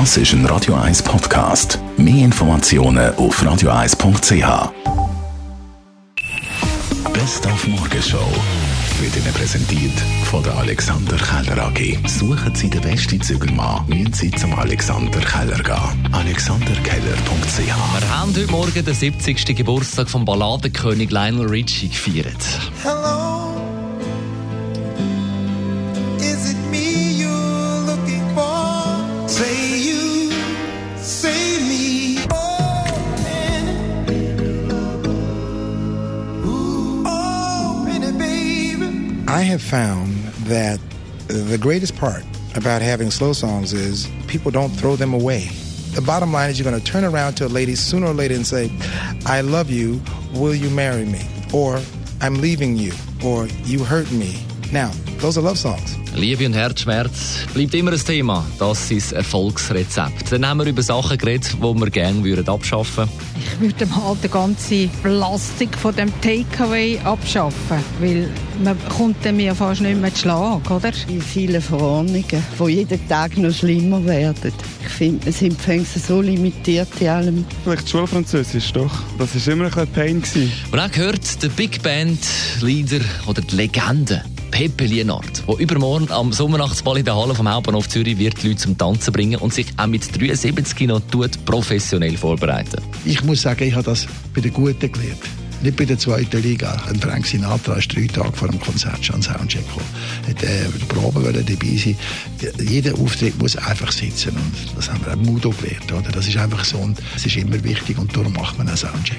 Das ist ein Radio 1 Podcast. Mehr Informationen auf radio1.ch. Best auf Morgenshow wird Ihnen präsentiert von der Alexander Keller AG. Suchen Sie den besten Zügelmann, müssen Sie zum Alexander Keller gehen. AlexanderKeller.ch Wir haben heute Morgen den 70. Geburtstag vom Balladenkönig Lionel Richie gefeiert. Hello, I have found that the greatest part about having slow songs is people don't throw them away. The bottom line is you're going to turn around to a lady sooner or later and say, I love you, will you marry me? Or I'm leaving you, or you hurt me. Now, those are love songs. Liebe und Herzschmerz bleibt immer ein Thema. Das ist das Erfolgsrezept. Dann haben wir über Sachen geredet, die wir gerne würden abschaffen Ich würde mal die ganze Plastik von dem Takeaway abschaffen, weil man kommt dann mir fast nicht mehr zu Schlag, oder? Die vielen Verordnungen, die jeden Tag noch schlimmer werden. Ich finde, wir sind so limitiert in allem. Vielleicht Schulfranzösisch, doch. Das war immer ein bisschen Pain. Gewesen. Und auch gehört der Big Band Leader oder die Legende Pepe Lienard, der übermorgen am Sommernachtsball in der Halle vom Hauptbahnhof Zürich wird die Leute zum Tanzen bringen und sich auch mit 73 noch tut professionell vorbereiten. Ich muss sagen, ich habe das bei den Guten gelernt. Nicht bei der zweiten Liga. Ein Frank Sinatra ist drei Tage vor dem Konzert schon Soundcheck gekommen. Hat äh, Proben dabei sein. Jeder Auftritt muss einfach sitzen. Und das haben wir auch Mudo gelernt. Oder? Das ist einfach so und es ist immer wichtig und darum macht man einen Soundcheck.